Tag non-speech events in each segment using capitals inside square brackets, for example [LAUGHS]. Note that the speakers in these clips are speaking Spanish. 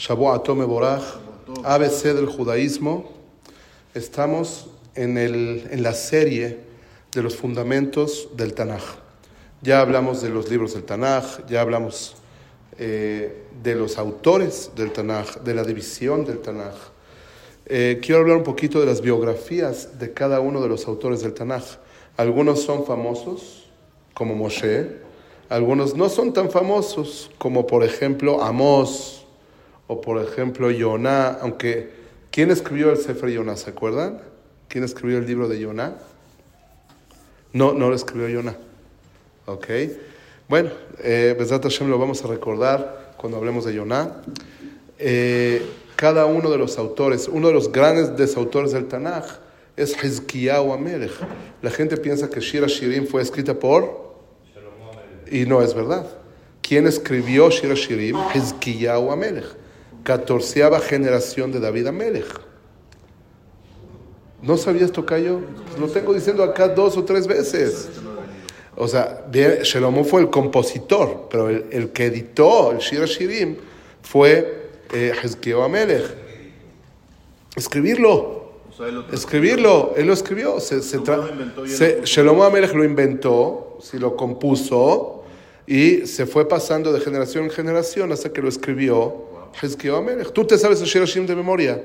Shavuot Atome Boraj, ABC del judaísmo. Estamos en, el, en la serie de los fundamentos del Tanaj. Ya hablamos de los libros del Tanaj, ya hablamos eh, de los autores del Tanaj, de la división del Tanaj. Eh, quiero hablar un poquito de las biografías de cada uno de los autores del Tanaj. Algunos son famosos, como Moshe, algunos no son tan famosos, como por ejemplo Amós o por ejemplo Yoná, aunque ¿quién escribió el Sefer Yoná? ¿Se acuerdan? ¿Quién escribió el libro de Yoná? No, no lo escribió Yoná. ¿Ok? Bueno, eh, Hashem lo vamos a recordar cuando hablemos de Yoná. Eh, cada uno de los autores, uno de los grandes desautores del Tanaj es Hizkiyahu Amelech. La gente piensa que Shira Shirim fue escrita por... Y no es verdad. ¿Quién escribió Shira Shirim? Hizkiyahu Amelech. Catorceava generación de David Amelech. ¿No sabías, Tocayo? Lo tengo diciendo acá dos o tres veces. O sea, Shelomo fue el compositor, pero el, que editó el Shira Shirim fue eh, Amelech. Escribirlo. Escribirlo, él lo escribió. Se, se, Shelomo Amelech lo inventó, si lo compuso, y se fue pasando de generación en generación hasta que lo escribió. Tú te sabes el Shira Shirim de memoria.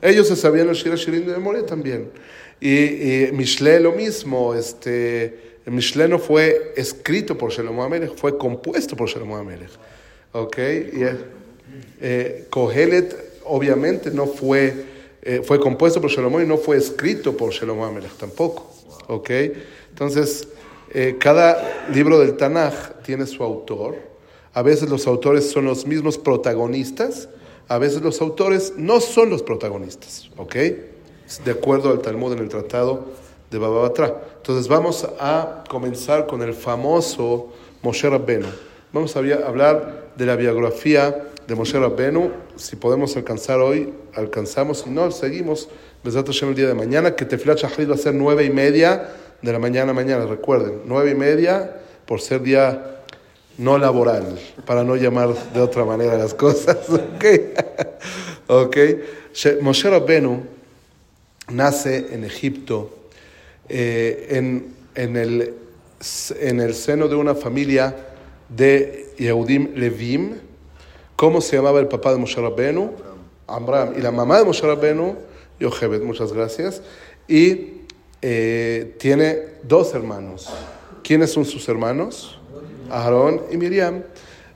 Ellos se sabían el Shira Shirim de memoria también. Y, y Mishle lo mismo, este Mishle no fue escrito por Shlomo Amelech, fue compuesto por Shlomo Amelech. ¿Ok? Y, eh, Kohelet obviamente no fue, eh, fue compuesto por Shlomo y no fue escrito por Shlomo Amelech tampoco. ¿Ok? Entonces, eh, cada libro del Tanaj tiene su autor. A veces los autores son los mismos protagonistas, a veces los autores no son los protagonistas. ¿Ok? De acuerdo al Talmud en el Tratado de Baba Batra. Entonces vamos a comenzar con el famoso Moshe Rabbenu. Vamos a hablar de la biografía de Moshe Rabbenu. Si podemos alcanzar hoy, alcanzamos. Si no, seguimos. el día de mañana, que Tefilat Shahrid va a ser nueve y media de la mañana mañana. Recuerden, nueve y media por ser día no laboral, para no llamar de otra manera las cosas. [LAUGHS] ¿Ok? ¿Ok? Moshe Rabbenu nace en Egipto eh, en, en, el, en el seno de una familia de Yehudim Levim. ¿Cómo se llamaba el papá de Moshe Rabbeinu? Amram. Y la mamá de Moshe Rabbeinu, Yochebed, muchas gracias. Y eh, tiene dos hermanos. ¿Quiénes son sus hermanos? Aarón y Miriam.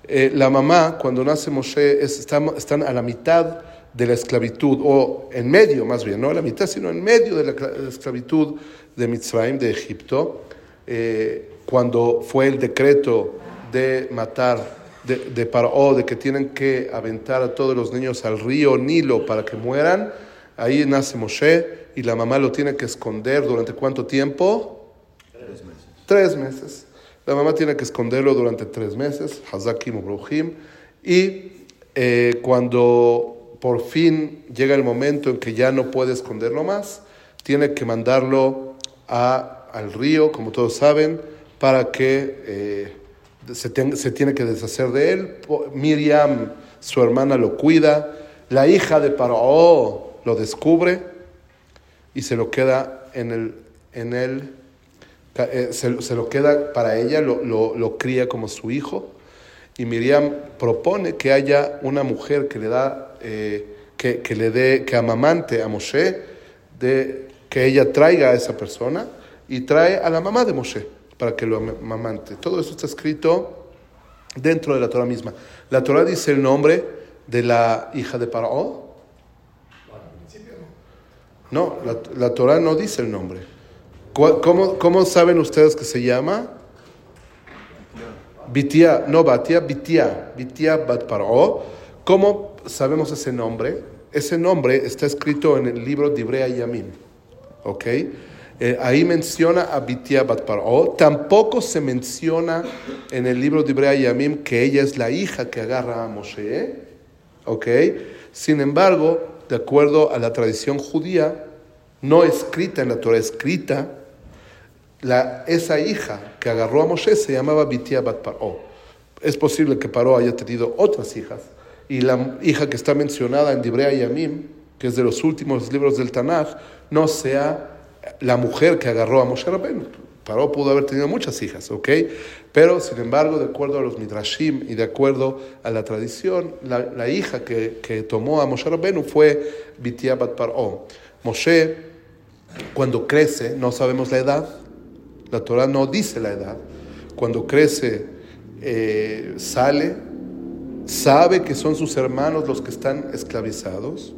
Eh, la mamá, cuando nace Moshe, están, están, a la mitad de la esclavitud, o en medio más bien, no a la mitad, sino en medio de la esclavitud de Mitzrayim, de Egipto, eh, cuando fue el decreto de matar, de, de de que tienen que aventar a todos los niños al río Nilo para que mueran, ahí nace Moshe y la mamá lo tiene que esconder durante cuánto tiempo? Tres meses. Tres meses. La mamá tiene que esconderlo durante tres meses, Hazakim Ubruhim, y eh, cuando por fin llega el momento en que ya no puede esconderlo más, tiene que mandarlo a, al río, como todos saben, para que eh, se, se, tiene que deshacer de él. Miriam, su hermana, lo cuida. La hija de Paró lo descubre y se lo queda en el... En el eh, se, se, lo queda para ella, lo, lo, lo, cría como su hijo. Y Miriam propone que haya una mujer que le da, eh, que, que, le dé, que amamante a Moshe de que ella traiga a esa persona y trae a la mamá de Moshe para que lo amamante. Todo eso está escrito dentro de la Torah misma. La Torah dice el nombre de la hija de Paró. No, la, la Torah no dice el nombre. ¿Cómo, ¿Cómo, saben ustedes que se llama? Bitia, no Batia, Bitia, Bitia Bat Paró. ¿Cómo sabemos ese nombre? Ese nombre está escrito en el libro de Ibrea. ¿ok? Eh, ahí menciona a Bitia Bat Tampoco se menciona en el libro de Ibrea que ella es la hija que agarra a Moshe, ¿ok? Sin embargo, de acuerdo a la tradición judía, no escrita en la Torah, escrita, esa hija que agarró a Moshe se llamaba Bitia Bat Es posible que Paró haya tenido otras hijas y la hija que está mencionada en Dibrea Yamim, que es de los últimos libros del Tanaj, no sea la mujer que agarró a Moshe Rabbeinu. Paró pudo haber tenido muchas hijas, ¿ok? Pero, sin embargo, de acuerdo a los Midrashim y de acuerdo a la tradición, la, hija que, que, tomó a Moshe Rabbeinu fue Bitiabat Bat Paró. Moshe, cuando crece, no sabemos la edad, la Torah no dice la edad, cuando crece, eh, sale, sabe que son sus hermanos los que están esclavizados,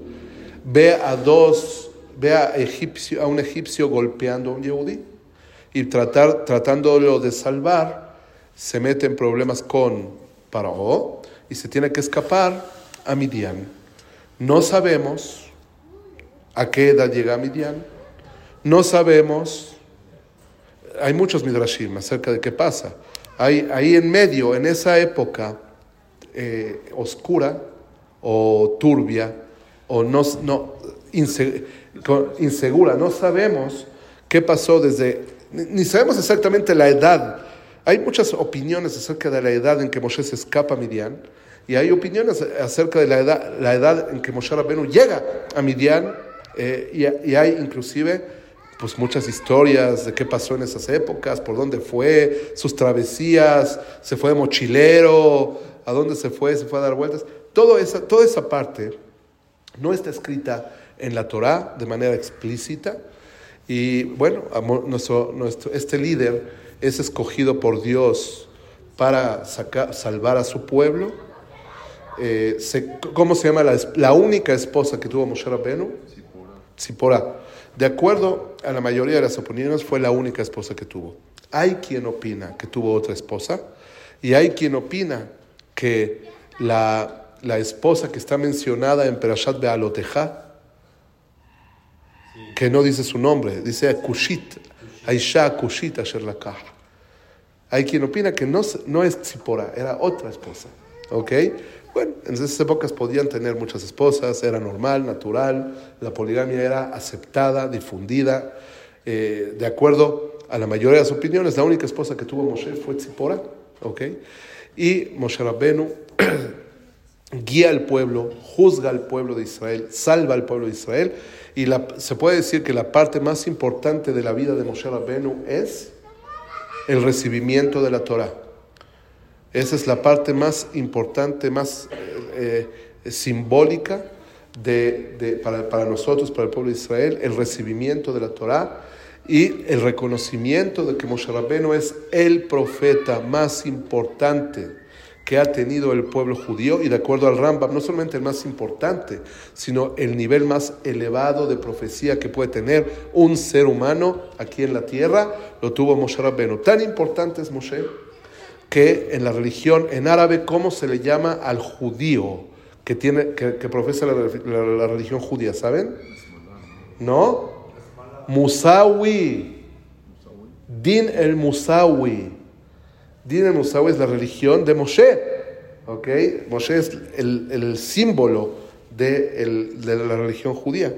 ve a dos, ve a, egipcio, a un egipcio golpeando a un yehudí y tratar, tratándolo de salvar, se mete en problemas con Paró y se tiene que escapar a Midian. No sabemos a qué edad llega Midian, no sabemos, hay muchos midrashim acerca de qué pasa. Hay, ahí en medio, en esa época eh, oscura o turbia o no, no insegura, no sabemos qué pasó desde ni sabemos exactamente la edad. Hay muchas opiniones acerca de la edad en que Moshe se escapa a Midian y hay opiniones acerca de la edad, la edad en que Moshe Rabbeinu llega a Midian eh, y, hay inclusive pues muchas historias de qué pasó en esas épocas, por dónde fue, sus travesías, se fue de mochilero, a dónde se fue, se fue a dar vueltas. Todo esa, toda esa parte no está escrita en la Torah de manera explícita, y bueno, nuestro, nuestro, este líder es escogido por Dios para sacar, salvar a su pueblo. Eh, ¿Cómo se llama la, la, única esposa que tuvo Moshe Rabbeinu? Zipora. De acuerdo a la mayoría de las opiniones, fue la única esposa que tuvo. Hay quien opina que tuvo otra esposa y hay quien opina que la, la esposa que está mencionada en Perashat Bealoteja que no dice su nombre, dice Kushit, Aisha Kushit Asher Hay quien opina que no, no es Tzipora, era otra esposa. ¿Ok? Bueno, en esas épocas podían tener muchas esposas, era normal, natural, la poligamia era aceptada, difundida. Eh, de acuerdo a la mayoría de las opiniones, la única esposa que tuvo Moshe fue Tzipora. ¿Ok? Y Moshe Rabbenu [CLEARS THROAT] guía al pueblo, juzga al pueblo de Israel, salva al pueblo de Israel y se puede decir que la parte más importante de la vida de Moshe Rabbenu es el recibimiento de la Torah. Esa es la parte más importante, más eh, eh, simbólica de, para, para, nosotros, para el pueblo de Israel, el recibimiento de la Torah y el reconocimiento de que Moshe Rabbenu es el profeta más importante que ha tenido el pueblo judío y de acuerdo al Rambam, no solamente el más importante, sino el nivel más elevado de profecía que puede tener un ser humano aquí en la tierra, lo tuvo Moshe Rabbeinu. Tan importante es Moshe que en la religión, en árabe, ¿cómo se le llama al judío que, tiene, que, profesa la, religión judía? ¿Saben? ¿No? Musawi. Din el Musawi. Din el Musawi es la religión de Moshe. ¿ok? Moshe es el, símbolo de, la religión judía.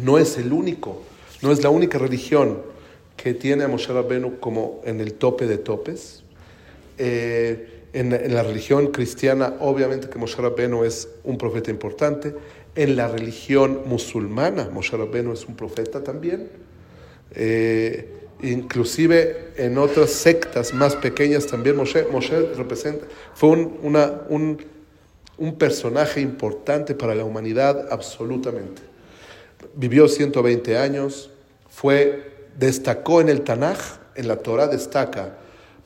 No es el único, no es la única religión que tiene a Moshe Rabbenu como en el tope de topes. Eh, en, la religión cristiana, obviamente que Moshe Rabbenu es un profeta importante. En la religión musulmana, Moshe Rabbenu es un profeta también. Eh, inclusive en otras sectas más pequeñas también Moshe, representa, fue un, un, un, personaje importante para la humanidad absolutamente. Vivió 120 años, fue, destacó en el Tanaj, en la Torah destaca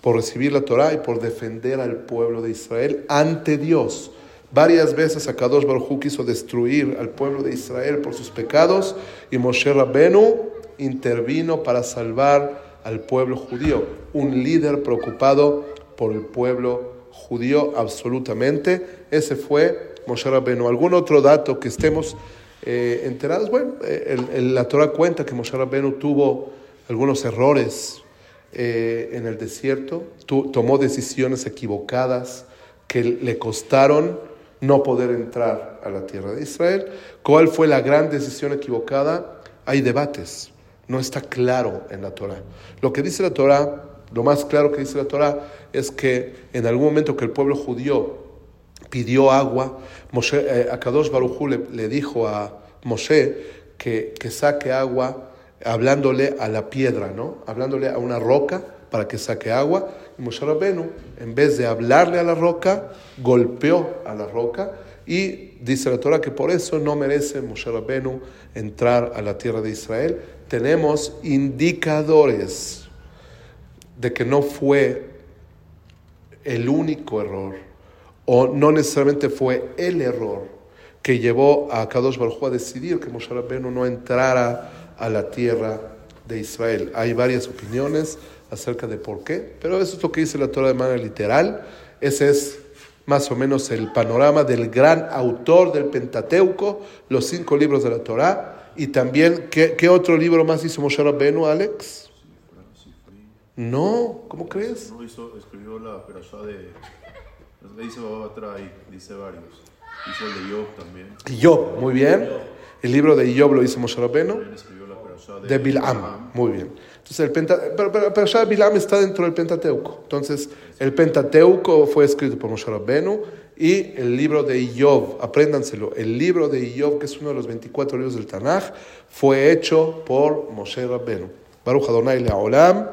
por recibir la Torah y por defender al pueblo de Israel ante Dios. Varias veces Akadosh Baruj quiso destruir al pueblo de Israel por sus pecados y Moshe Rabbenu intervino para salvar al pueblo judío, un líder preocupado por el pueblo judío absolutamente. Ese fue Moshe Rabbeinu. ¿Algún otro dato que estemos eh, enterados? Bueno, eh, la Torah cuenta que Moshe Rabbeinu tuvo algunos errores eh, en el desierto, tomó decisiones equivocadas que le costaron no poder entrar a la tierra de Israel. ¿Cuál fue la gran decisión equivocada? Hay debates no está claro en la Torah. Lo que dice la Torah, lo más claro que dice la Torah, es que en algún momento que el pueblo judío pidió agua. Moshe, eh, Akadosh Barujú le, dijo a Moshe que saque agua hablándole a la piedra, ¿no? Hablándole a una roca para que saque agua. Y Moshe Rabenu, en vez de hablarle a la roca, golpeó a la roca y dice la Torah que por eso no merece Moshe Rabenu entrar a la tierra de Israel. Tenemos indicadores de que no fue el único error o no necesariamente fue el error que llevó a Kadosh Baruj a decidir que Moshe Rabbeinu no entrara a la tierra de Israel. Hay varias opiniones acerca de por qué, pero eso es lo que dice la Torah de manera literal. Ese es más o menos el panorama del gran autor del Pentateuco, los cinco libros de la Torah, y también, ¿qué, qué otro libro más hizo Moshe Rabbeinu, Alex? No, ¿cómo crees? No hizo, escribió la perashá de... Le dice otra y dice varios. Hizo el de Job también. Job, muy bien. El libro de Job lo hizo Moshe Rabbeinu. También escribió de, De Bilam, muy bien. Entonces, el penta, pero, pero, pero ya Bilam está dentro del Pentateuco. Entonces, el Pentateuco fue escrito por Moshe Rabbeinu y el libro de Job, apréndanselo, el libro de Job, que es uno de los 24 libros del Tanaj, fue hecho por Moshe Rabbeinu. Baruch Adonai Le'olam.